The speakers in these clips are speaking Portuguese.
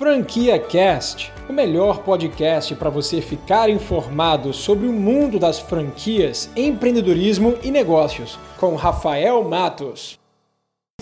Franquia Cast, o melhor podcast para você ficar informado sobre o mundo das franquias, empreendedorismo e negócios, com Rafael Matos.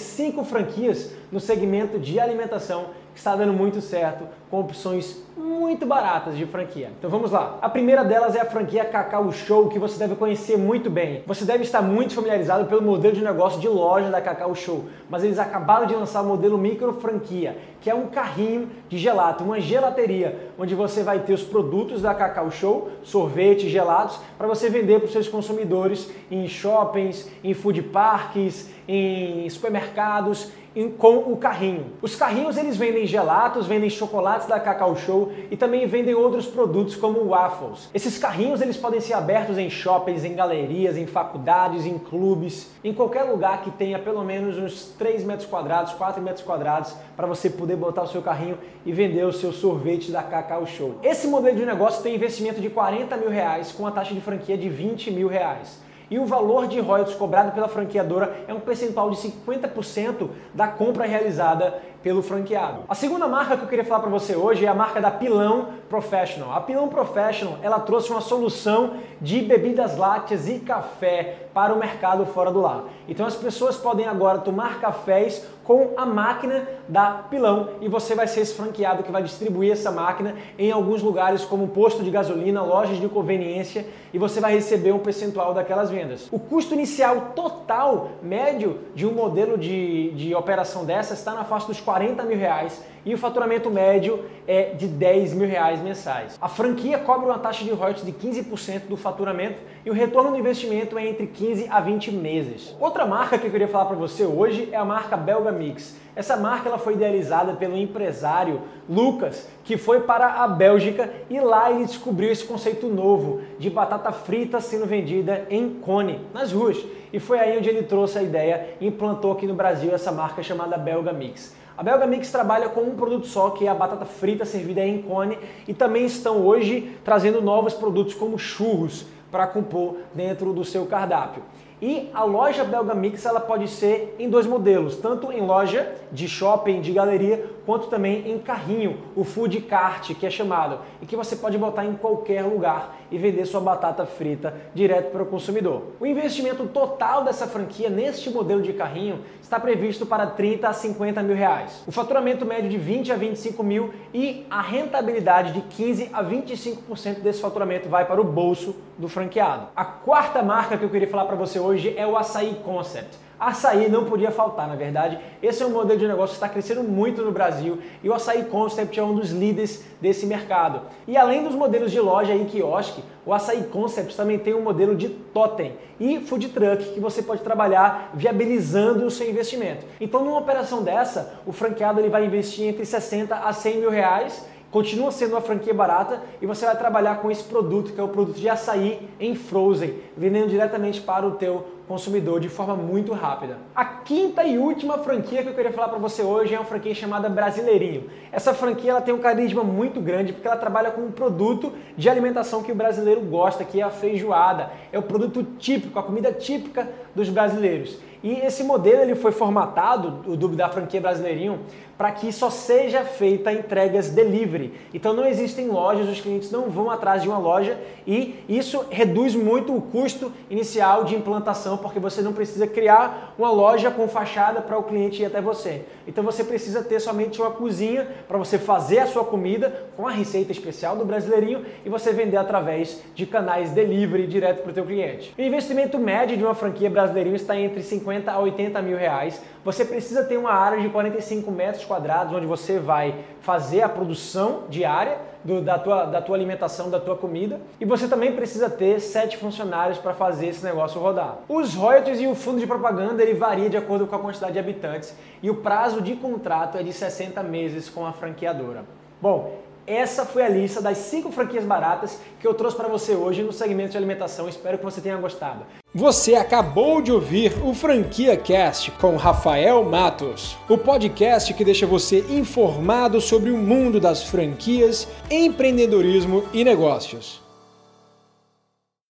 Cinco franquias no segmento de alimentação que está dando muito certo, com opções muito baratas de franquia. Então vamos lá. A primeira delas é a franquia Cacau Show, que você deve conhecer muito bem. Você deve estar muito familiarizado pelo modelo de negócio de loja da Cacau Show, mas eles acabaram de lançar o modelo micro franquia, que é um carrinho de gelato, uma gelateria, onde você vai ter os produtos da Cacau Show, sorvetes, gelados, para você vender para os seus consumidores em shoppings, em food parks, em supermercados, com o carrinho. Os carrinhos eles vendem gelatos, vendem chocolates da Cacau Show e também vendem outros produtos como waffles. Esses carrinhos eles podem ser abertos em shoppings, em galerias, em faculdades, em clubes, em qualquer lugar que tenha pelo menos uns 3 metros quadrados, 4 metros quadrados para você poder botar o seu carrinho e vender o seu sorvete da Cacau Show. Esse modelo de negócio tem investimento de 40 mil reais com a taxa de franquia de 20 mil reais e o valor de royalties cobrado pela franqueadora é um percentual de 50% da compra realizada pelo franqueado. A segunda marca que eu queria falar para você hoje é a marca da Pilão Professional. A Pilão Professional, ela trouxe uma solução de bebidas lácteas e café para o mercado fora do lar. Então as pessoas podem agora tomar cafés com a máquina da Pilão e você vai ser esse franqueado que vai distribuir essa máquina em alguns lugares como posto de gasolina, lojas de conveniência e você vai receber um percentual daquelas vendas. O custo inicial total médio de um modelo de, de operação dessa está na faixa dos 40 mil reais e o faturamento médio é de 10 mil reais mensais. A franquia cobra uma taxa de royalties de 15% do faturamento e o retorno do investimento é entre 15 a 20 meses. Outra marca que eu queria falar para você hoje é a marca Belga Mix. Essa marca ela foi idealizada pelo empresário Lucas, que foi para a Bélgica e lá ele descobriu esse conceito novo de batata frita sendo vendida em cone, nas ruas. E foi aí onde ele trouxe a ideia e implantou aqui no Brasil essa marca chamada Belga Mix. A Belga Mix trabalha com um produto só, que é a batata frita servida em cone, e também estão hoje trazendo novos produtos como churros para compor dentro do seu cardápio. E a loja Belga Mix ela pode ser em dois modelos, tanto em loja de shopping, de galeria, quanto também em carrinho, o food cart que é chamado, e que você pode botar em qualquer lugar e vender sua batata frita direto para o consumidor. O investimento total dessa franquia neste modelo de carrinho está previsto para 30 a 50 mil reais. O faturamento médio de 20 a 25 mil e a rentabilidade de 15 a 25% desse faturamento vai para o bolso do franqueado. A quarta marca que eu queria falar para você hoje é o Açaí Concept. Açaí não podia faltar, na verdade. Esse é um modelo de negócio que está crescendo muito no Brasil e o Açaí Concept é um dos líderes desse mercado. E além dos modelos de loja e quiosque, o Açaí Concept também tem um modelo de totem e food truck que você pode trabalhar viabilizando o seu investimento. Então, numa operação dessa, o franqueado ele vai investir entre 60 a 100 mil reais continua sendo uma franquia barata e você vai trabalhar com esse produto que é o produto de açaí em frozen, vendendo diretamente para o teu consumidor de forma muito rápida. A quinta e última franquia que eu queria falar para você hoje é uma franquia chamada Brasileirinho. Essa franquia ela tem um carisma muito grande porque ela trabalha com um produto de alimentação que o brasileiro gosta, que é a feijoada. É o produto típico, a comida típica dos brasileiros. E esse modelo ele foi formatado, o do da franquia Brasileirinho, para que só seja feita entregas delivery. Então não existem lojas, os clientes não vão atrás de uma loja e isso reduz muito o custo inicial de implantação, porque você não precisa criar uma loja com fachada para o cliente ir até você. Então você precisa ter somente uma cozinha para você fazer a sua comida com a receita especial do Brasileirinho e você vender através de canais delivery direto para o teu cliente. O investimento médio de uma franquia Brasileirinho está entre 50 a 80 mil reais. Você precisa ter uma área de 45 metros quadrados onde você vai fazer a produção diária do, da, tua, da tua alimentação, da tua comida. E você também precisa ter sete funcionários para fazer esse negócio rodar. Os royalties e o fundo de propaganda ele varia de acordo com a quantidade de habitantes e o prazo de contrato é de 60 meses com a franqueadora. Bom, essa foi a lista das 5 franquias baratas que eu trouxe para você hoje no segmento de alimentação. Espero que você tenha gostado. Você acabou de ouvir o Franquia Cast com Rafael Matos, o podcast que deixa você informado sobre o mundo das franquias, empreendedorismo e negócios.